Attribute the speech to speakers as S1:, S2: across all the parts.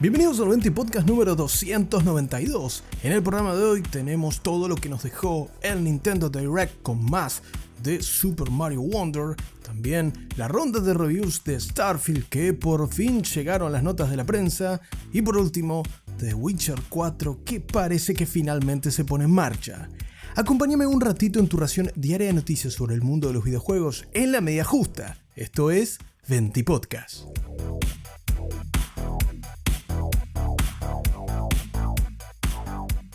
S1: Bienvenidos al 20 Podcast número 292. En el programa de hoy tenemos todo lo que nos dejó el Nintendo Direct con más de Super Mario Wonder, también la ronda de reviews de Starfield que por fin llegaron las notas de la prensa y por último The Witcher 4 que parece que finalmente se pone en marcha. Acompáñame un ratito en tu ración diaria de noticias sobre el mundo de los videojuegos en la media justa. Esto es 20 Podcast.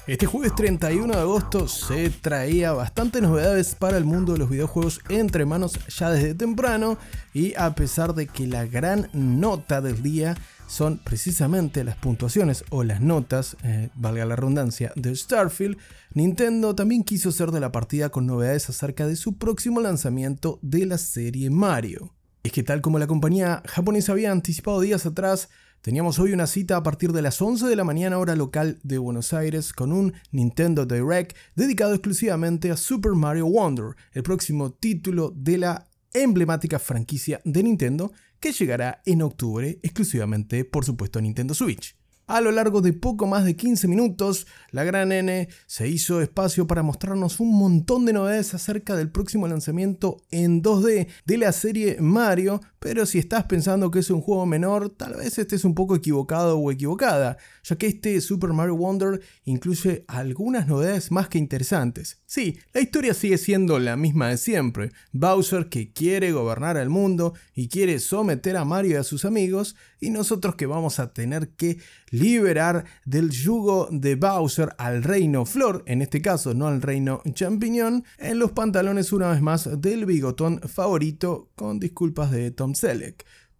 S1: Este jueves 31 de agosto se traía bastantes novedades para el mundo de los videojuegos entre manos ya desde temprano y a pesar de que la gran nota del día son precisamente las puntuaciones o las notas, eh, valga la redundancia, de Starfield, Nintendo también quiso ser de la partida con novedades acerca de su próximo lanzamiento de la serie Mario. Es que tal como la compañía japonesa había anticipado días atrás, Teníamos hoy una cita a partir de las 11 de la mañana hora local de Buenos Aires con un Nintendo Direct dedicado exclusivamente a Super Mario Wonder, el próximo título de la emblemática franquicia de Nintendo que llegará en octubre exclusivamente por supuesto a Nintendo Switch. A lo largo de poco más de 15 minutos, la gran N se hizo espacio para mostrarnos un montón de novedades acerca del próximo lanzamiento en 2D de la serie Mario, pero si estás pensando que es un juego menor, tal vez estés un poco equivocado o equivocada, ya que este Super Mario Wonder incluye algunas novedades más que interesantes. Sí, la historia sigue siendo la misma de siempre. Bowser que quiere gobernar el mundo y quiere someter a Mario y a sus amigos, y nosotros que vamos a tener que liberar del yugo de Bowser al reino Flor, en este caso no al reino Champiñón, en los pantalones una vez más del bigotón favorito, con disculpas de Tom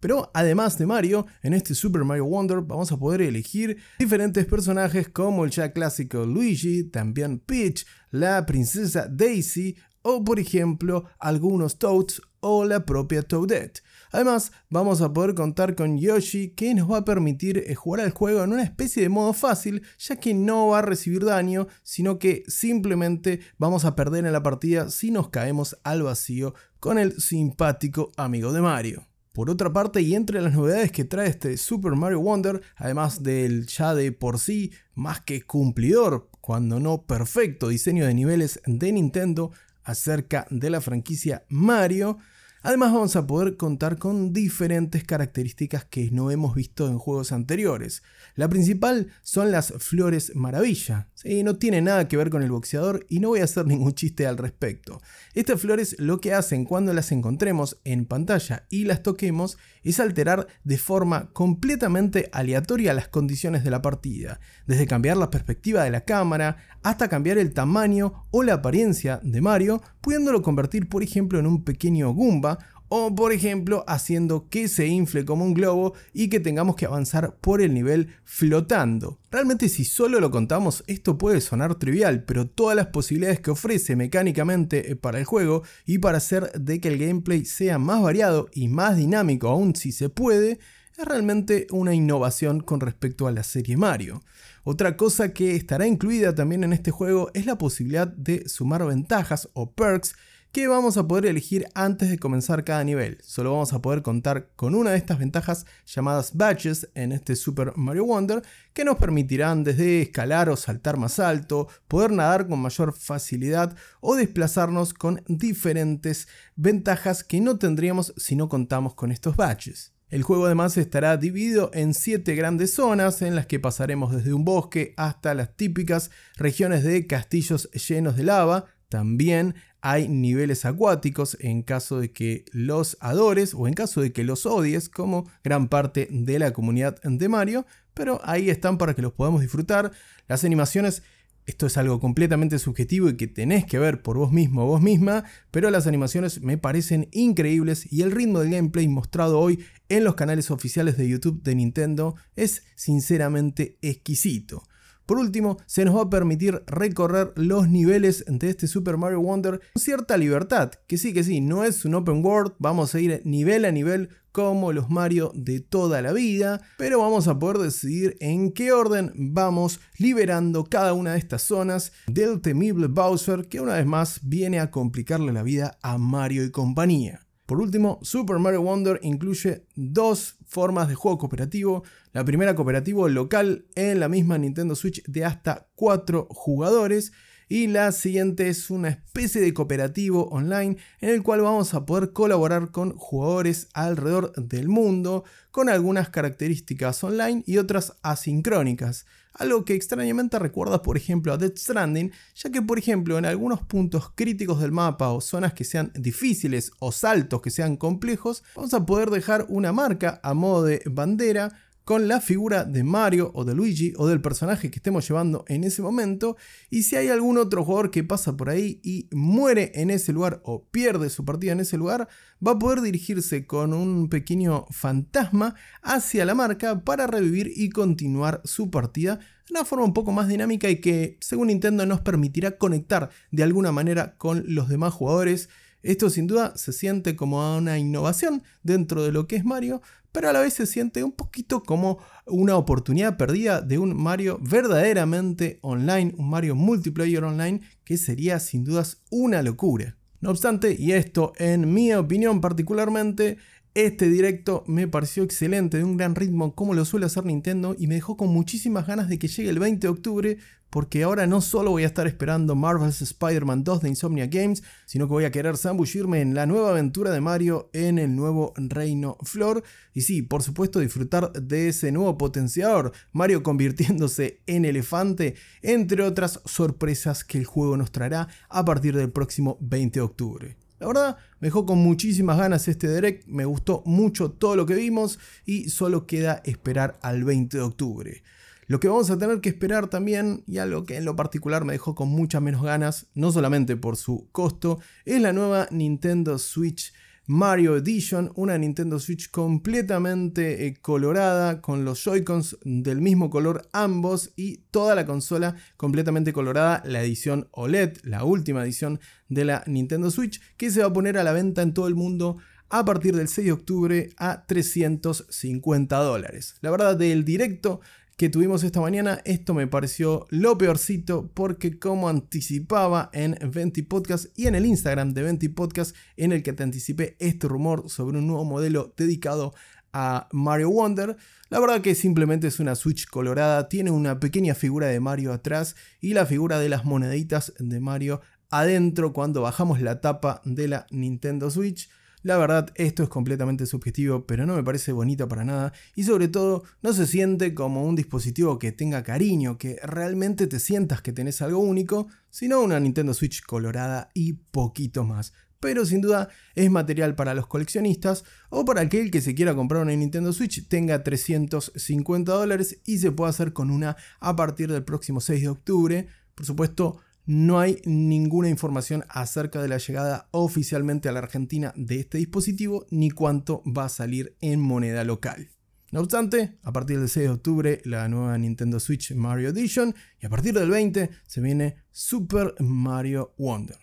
S1: Pero además de Mario, en este Super Mario Wonder vamos a poder elegir diferentes personajes como el ya clásico Luigi, también Peach, la princesa Daisy o por ejemplo algunos Toads o la propia Toadette. Además, vamos a poder contar con Yoshi que nos va a permitir eh, jugar al juego en una especie de modo fácil, ya que no va a recibir daño, sino que simplemente vamos a perder en la partida si nos caemos al vacío con el simpático amigo de Mario. Por otra parte, y entre las novedades que trae este Super Mario Wonder, además del ya de por sí más que cumplidor, cuando no perfecto diseño de niveles de Nintendo acerca de la franquicia Mario, Además vamos a poder contar con diferentes características que no hemos visto en juegos anteriores. La principal son las flores maravilla. no tiene nada que ver con el boxeador y no voy a hacer ningún chiste al respecto. Estas flores lo que hacen cuando las encontremos en pantalla y las toquemos es alterar de forma completamente aleatoria las condiciones de la partida, desde cambiar la perspectiva de la cámara hasta cambiar el tamaño o la apariencia de Mario, pudiéndolo convertir por ejemplo en un pequeño Goomba o por ejemplo haciendo que se infle como un globo y que tengamos que avanzar por el nivel flotando. Realmente si solo lo contamos esto puede sonar trivial, pero todas las posibilidades que ofrece mecánicamente eh, para el juego y para hacer de que el gameplay sea más variado y más dinámico aún si se puede, es realmente una innovación con respecto a la serie Mario. Otra cosa que estará incluida también en este juego es la posibilidad de sumar ventajas o perks que vamos a poder elegir antes de comenzar cada nivel. Solo vamos a poder contar con una de estas ventajas llamadas badges en este Super Mario Wonder que nos permitirán desde escalar o saltar más alto, poder nadar con mayor facilidad o desplazarnos con diferentes ventajas que no tendríamos si no contamos con estos badges. El juego además estará dividido en 7 grandes zonas en las que pasaremos desde un bosque hasta las típicas regiones de castillos llenos de lava, también hay niveles acuáticos en caso de que los adores o en caso de que los odies, como gran parte de la comunidad de Mario, pero ahí están para que los podamos disfrutar. Las animaciones, esto es algo completamente subjetivo y que tenés que ver por vos mismo o vos misma, pero las animaciones me parecen increíbles y el ritmo del gameplay mostrado hoy en los canales oficiales de YouTube de Nintendo es sinceramente exquisito. Por último, se nos va a permitir recorrer los niveles de este Super Mario Wonder con cierta libertad, que sí, que sí, no es un open world, vamos a ir nivel a nivel como los Mario de toda la vida, pero vamos a poder decidir en qué orden vamos liberando cada una de estas zonas del temible Bowser que una vez más viene a complicarle la vida a Mario y compañía. Por último, Super Mario Wonder incluye dos formas de juego cooperativo. La primera cooperativo local en la misma Nintendo Switch de hasta 4 jugadores y la siguiente es una especie de cooperativo online en el cual vamos a poder colaborar con jugadores alrededor del mundo con algunas características online y otras asincrónicas. Algo que extrañamente recuerda por ejemplo a Death Stranding, ya que por ejemplo en algunos puntos críticos del mapa o zonas que sean difíciles o saltos que sean complejos, vamos a poder dejar una marca a modo de bandera con la figura de Mario o de Luigi o del personaje que estemos llevando en ese momento. Y si hay algún otro jugador que pasa por ahí y muere en ese lugar o pierde su partida en ese lugar, va a poder dirigirse con un pequeño fantasma hacia la marca para revivir y continuar su partida de una forma un poco más dinámica y que según Nintendo nos permitirá conectar de alguna manera con los demás jugadores esto sin duda se siente como una innovación dentro de lo que es Mario, pero a la vez se siente un poquito como una oportunidad perdida de un Mario verdaderamente online, un Mario multiplayer online, que sería sin dudas una locura. No obstante, y esto en mi opinión particularmente, este directo me pareció excelente, de un gran ritmo como lo suele hacer Nintendo y me dejó con muchísimas ganas de que llegue el 20 de octubre porque ahora no solo voy a estar esperando Marvel's Spider-Man 2 de Insomnia Games, sino que voy a querer zambullirme en la nueva aventura de Mario en el nuevo Reino Flor y sí, por supuesto disfrutar de ese nuevo potenciador, Mario convirtiéndose en elefante, entre otras sorpresas que el juego nos traerá a partir del próximo 20 de octubre. La verdad, me dejó con muchísimas ganas este direct, me gustó mucho todo lo que vimos y solo queda esperar al 20 de octubre. Lo que vamos a tener que esperar también, y algo que en lo particular me dejó con muchas menos ganas, no solamente por su costo, es la nueva Nintendo Switch Mario Edition, una Nintendo Switch completamente eh, colorada, con los Joy-Cons del mismo color ambos y toda la consola completamente colorada, la edición OLED, la última edición de la Nintendo Switch, que se va a poner a la venta en todo el mundo a partir del 6 de octubre a 350 dólares. La verdad del directo que tuvimos esta mañana, esto me pareció lo peorcito porque como anticipaba en Venti Podcast y en el Instagram de Venti Podcast en el que te anticipé este rumor sobre un nuevo modelo dedicado a Mario Wonder, la verdad que simplemente es una Switch colorada, tiene una pequeña figura de Mario atrás y la figura de las moneditas de Mario adentro cuando bajamos la tapa de la Nintendo Switch. La verdad, esto es completamente subjetivo, pero no me parece bonito para nada y sobre todo no se siente como un dispositivo que tenga cariño, que realmente te sientas que tenés algo único, sino una Nintendo Switch colorada y poquito más. Pero sin duda es material para los coleccionistas o para aquel que se quiera comprar una Nintendo Switch tenga 350 dólares y se pueda hacer con una a partir del próximo 6 de octubre. Por supuesto, no hay ninguna información acerca de la llegada oficialmente a la Argentina de este dispositivo ni cuánto va a salir en moneda local. No obstante, a partir del 6 de octubre la nueva Nintendo Switch Mario Edition y a partir del 20 se viene Super Mario Wonder.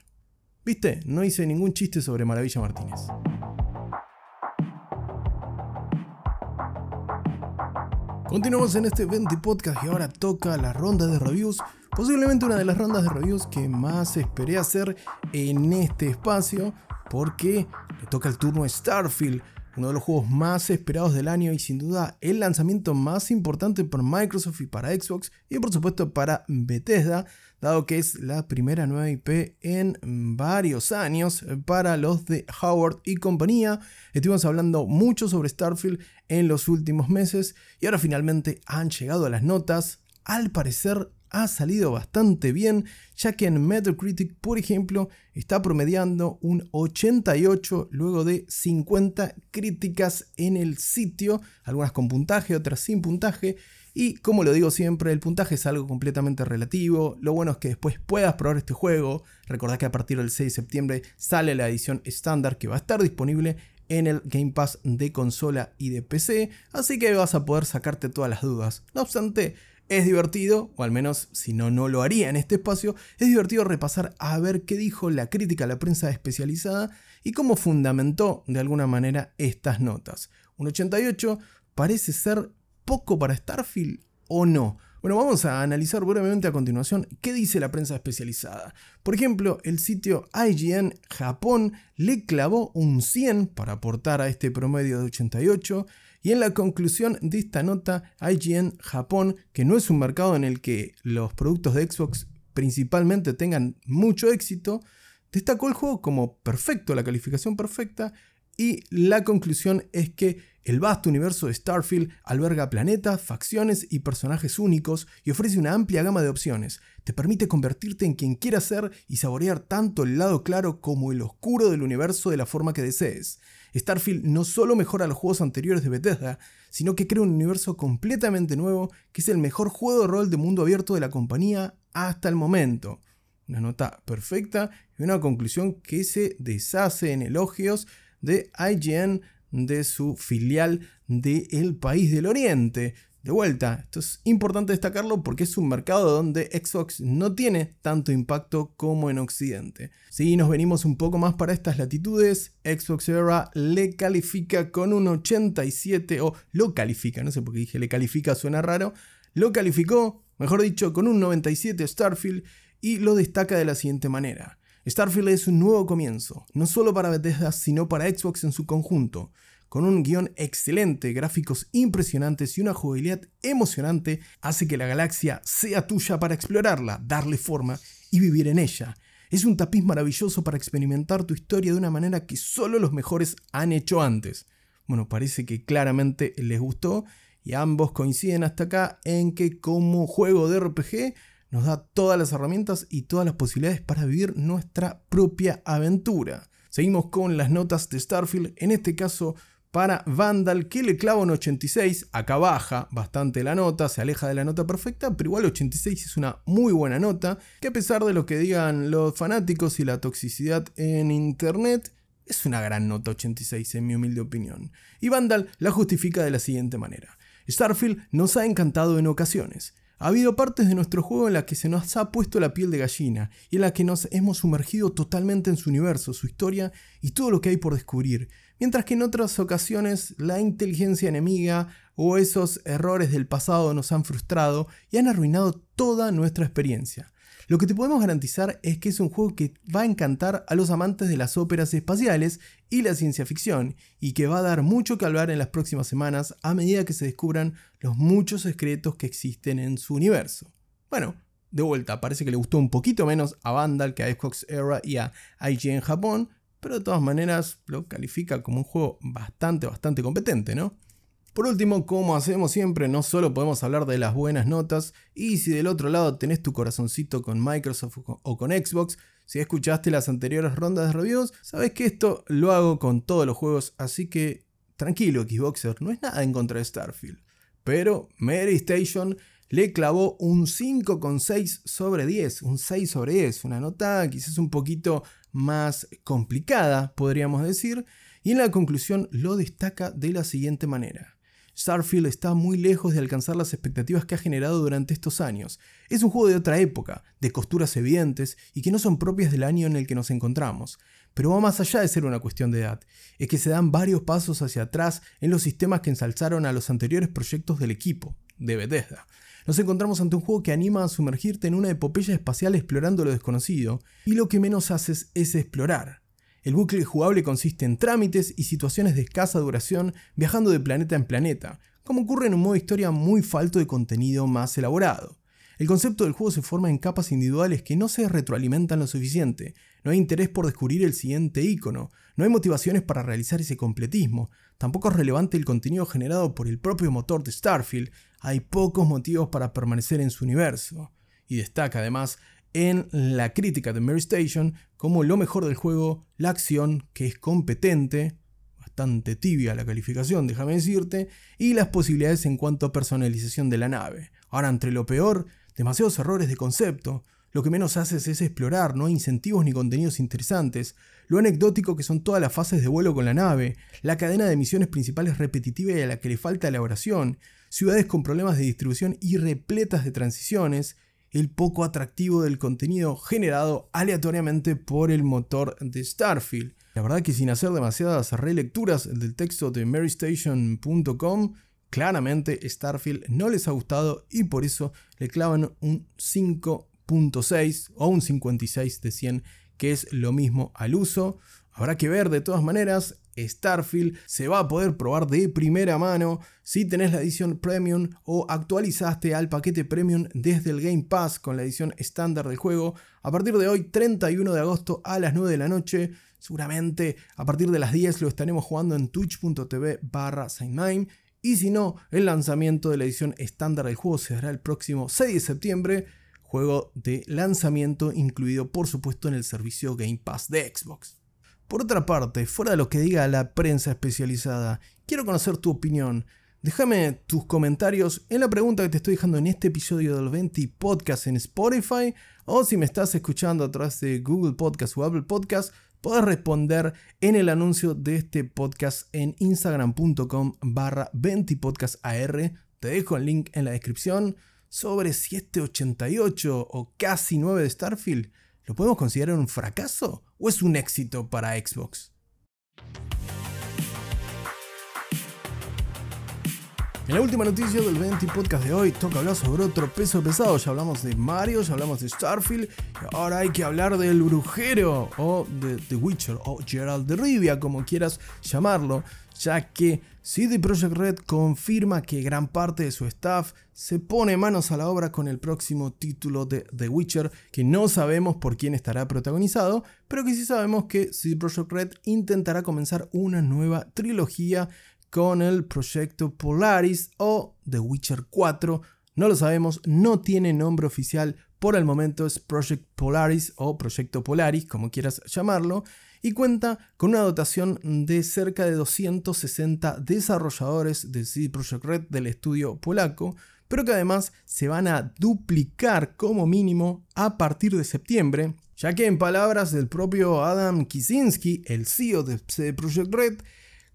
S1: ¿Viste? No hice ningún chiste sobre Maravilla Martínez. Continuamos en este 20 podcast y ahora toca la ronda de reviews Posiblemente una de las rondas de reviews que más esperé hacer en este espacio porque le toca el turno a Starfield, uno de los juegos más esperados del año y sin duda el lanzamiento más importante para Microsoft y para Xbox y por supuesto para Bethesda, dado que es la primera nueva IP en varios años para los de Howard y compañía. Estuvimos hablando mucho sobre Starfield en los últimos meses y ahora finalmente han llegado las notas. Al parecer ha salido bastante bien, ya que en Metacritic, por ejemplo, está promediando un 88 luego de 50 críticas en el sitio, algunas con puntaje, otras sin puntaje. Y como lo digo siempre, el puntaje es algo completamente relativo. Lo bueno es que después puedas probar este juego. Recordad que a partir del 6 de septiembre sale la edición estándar que va a estar disponible en el Game Pass de consola y de PC, así que vas a poder sacarte todas las dudas. No obstante, es divertido, o al menos si no, no lo haría en este espacio, es divertido repasar a ver qué dijo la crítica a la prensa especializada y cómo fundamentó de alguna manera estas notas. Un 88 parece ser poco para Starfield o no. Bueno, vamos a analizar brevemente a continuación qué dice la prensa especializada. Por ejemplo, el sitio IGN Japón le clavó un 100 para aportar a este promedio de 88 y en la conclusión de esta nota, IGN Japón, que no es un mercado en el que los productos de Xbox principalmente tengan mucho éxito, destacó el juego como perfecto, la calificación perfecta, y la conclusión es que el vasto universo de Starfield alberga planetas, facciones y personajes únicos y ofrece una amplia gama de opciones. Te permite convertirte en quien quieras ser y saborear tanto el lado claro como el oscuro del universo de la forma que desees. Starfield no solo mejora los juegos anteriores de Bethesda, sino que crea un universo completamente nuevo que es el mejor juego de rol de mundo abierto de la compañía hasta el momento. Una nota perfecta y una conclusión que se deshace en elogios de IGN de su filial del país del Oriente. De vuelta, esto es importante destacarlo porque es un mercado donde Xbox no tiene tanto impacto como en Occidente. Si nos venimos un poco más para estas latitudes, Xbox Era le califica con un 87 o lo califica, no sé por qué dije le califica, suena raro, lo calificó, mejor dicho, con un 97 Starfield y lo destaca de la siguiente manera. Starfield es un nuevo comienzo, no solo para Bethesda, sino para Xbox en su conjunto. Con un guion excelente, gráficos impresionantes y una jugabilidad emocionante, hace que la galaxia sea tuya para explorarla, darle forma y vivir en ella. Es un tapiz maravilloso para experimentar tu historia de una manera que solo los mejores han hecho antes. Bueno, parece que claramente les gustó y ambos coinciden hasta acá en que como juego de RPG nos da todas las herramientas y todas las posibilidades para vivir nuestra propia aventura. Seguimos con las notas de Starfield, en este caso para Vandal, que le clava un 86, acá baja bastante la nota, se aleja de la nota perfecta, pero igual 86 es una muy buena nota, que a pesar de lo que digan los fanáticos y la toxicidad en internet, es una gran nota 86 en mi humilde opinión. Y Vandal la justifica de la siguiente manera. Starfield nos ha encantado en ocasiones. Ha habido partes de nuestro juego en las que se nos ha puesto la piel de gallina y en las que nos hemos sumergido totalmente en su universo, su historia y todo lo que hay por descubrir, mientras que en otras ocasiones la inteligencia enemiga o esos errores del pasado nos han frustrado y han arruinado toda nuestra experiencia. Lo que te podemos garantizar es que es un juego que va a encantar a los amantes de las óperas espaciales y la ciencia ficción, y que va a dar mucho que hablar en las próximas semanas a medida que se descubran los muchos secretos que existen en su universo. Bueno, de vuelta, parece que le gustó un poquito menos a Vandal que a Xbox Era y a IGN Japón, pero de todas maneras lo califica como un juego bastante, bastante competente, ¿no? Por último, como hacemos siempre, no solo podemos hablar de las buenas notas, y si del otro lado tenés tu corazoncito con Microsoft o con Xbox, si escuchaste las anteriores rondas de reviews, sabes que esto lo hago con todos los juegos, así que tranquilo Xboxer, no es nada en contra de Starfield. Pero Mary Station le clavó un 5,6 sobre 10, un 6 sobre 10, una nota quizás un poquito más complicada, podríamos decir, y en la conclusión lo destaca de la siguiente manera. Starfield está muy lejos de alcanzar las expectativas que ha generado durante estos años. Es un juego de otra época, de costuras evidentes y que no son propias del año en el que nos encontramos. Pero va más allá de ser una cuestión de edad, es que se dan varios pasos hacia atrás en los sistemas que ensalzaron a los anteriores proyectos del equipo, de Bethesda. Nos encontramos ante un juego que anima a sumergirte en una epopeya espacial explorando lo desconocido, y lo que menos haces es explorar. El bucle jugable consiste en trámites y situaciones de escasa duración viajando de planeta en planeta, como ocurre en un modo historia muy falto de contenido más elaborado. El concepto del juego se forma en capas individuales que no se retroalimentan lo suficiente, no hay interés por descubrir el siguiente icono, no hay motivaciones para realizar ese completismo, tampoco es relevante el contenido generado por el propio motor de Starfield, hay pocos motivos para permanecer en su universo. Y destaca además en la crítica de Mary Station como lo mejor del juego, la acción, que es competente, bastante tibia la calificación, déjame decirte, y las posibilidades en cuanto a personalización de la nave. Ahora, entre lo peor, demasiados errores de concepto, lo que menos haces es explorar, no hay incentivos ni contenidos interesantes, lo anecdótico que son todas las fases de vuelo con la nave, la cadena de misiones principales repetitiva y a la que le falta elaboración, ciudades con problemas de distribución y repletas de transiciones, el poco atractivo del contenido generado aleatoriamente por el motor de Starfield. La verdad que sin hacer demasiadas relecturas del texto de marystation.com, claramente Starfield no les ha gustado y por eso le clavan un 5.6 o un 56 de 100, que es lo mismo al uso. Habrá que ver de todas maneras, Starfield se va a poder probar de primera mano si tenés la edición Premium o actualizaste al paquete Premium desde el Game Pass con la edición estándar del juego. A partir de hoy, 31 de agosto a las 9 de la noche, seguramente a partir de las 10 lo estaremos jugando en twitch.tv barra y si no, el lanzamiento de la edición estándar del juego se dará el próximo 6 de septiembre, juego de lanzamiento incluido por supuesto en el servicio Game Pass de Xbox. Por otra parte, fuera de lo que diga la prensa especializada, quiero conocer tu opinión. Déjame tus comentarios en la pregunta que te estoy dejando en este episodio del 20 Podcast en Spotify o si me estás escuchando a través de Google Podcast o Apple Podcast, puedes responder en el anuncio de este podcast en instagram.com barra 20podcastar. Te dejo el link en la descripción sobre si este 88 o casi 9 de Starfield ¿Lo podemos considerar un fracaso o es un éxito para Xbox? En la última noticia del 20 podcast de hoy toca hablar sobre otro peso pesado. Ya hablamos de Mario, ya hablamos de Starfield y ahora hay que hablar del brujero o de The Witcher o Gerald de Rivia, como quieras llamarlo, ya que CD Projekt Red confirma que gran parte de su staff se pone manos a la obra con el próximo título de The Witcher, que no sabemos por quién estará protagonizado, pero que sí sabemos que CD Projekt Red intentará comenzar una nueva trilogía con el proyecto Polaris o The Witcher 4. No lo sabemos, no tiene nombre oficial por el momento, es Project Polaris o Proyecto Polaris, como quieras llamarlo, y cuenta con una dotación de cerca de 260 desarrolladores de CD Projekt Red del estudio polaco, pero que además se van a duplicar como mínimo a partir de septiembre, ya que en palabras del propio Adam Kicinski, el CEO de CD Projekt Red,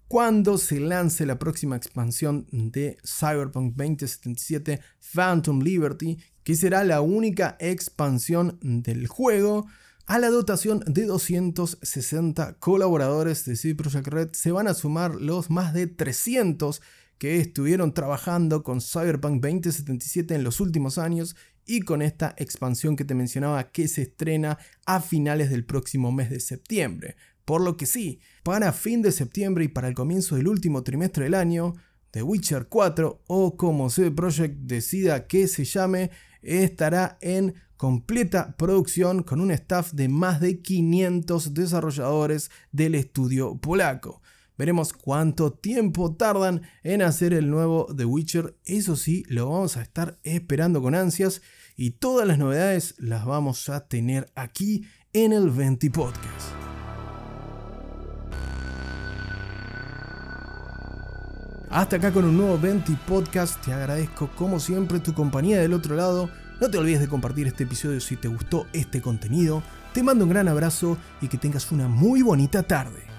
S1: cuando se lance la próxima expansión de Cyberpunk 2077 Phantom Liberty, que será la única expansión del juego, a la dotación de 260 colaboradores de CD Projekt Red se van a sumar los más de 300 que estuvieron trabajando con Cyberpunk 2077 en los últimos años y con esta expansión que te mencionaba que se estrena a finales del próximo mes de septiembre. Por lo que sí, para fin de septiembre y para el comienzo del último trimestre del año, The Witcher 4 o como CD Projekt decida que se llame, estará en completa producción con un staff de más de 500 desarrolladores del estudio polaco. Veremos cuánto tiempo tardan en hacer el nuevo The Witcher, eso sí, lo vamos a estar esperando con ansias y todas las novedades las vamos a tener aquí en el 20 Podcast. Hasta acá con un nuevo 20 podcast. Te agradezco como siempre tu compañía del otro lado. No te olvides de compartir este episodio si te gustó este contenido. Te mando un gran abrazo y que tengas una muy bonita tarde.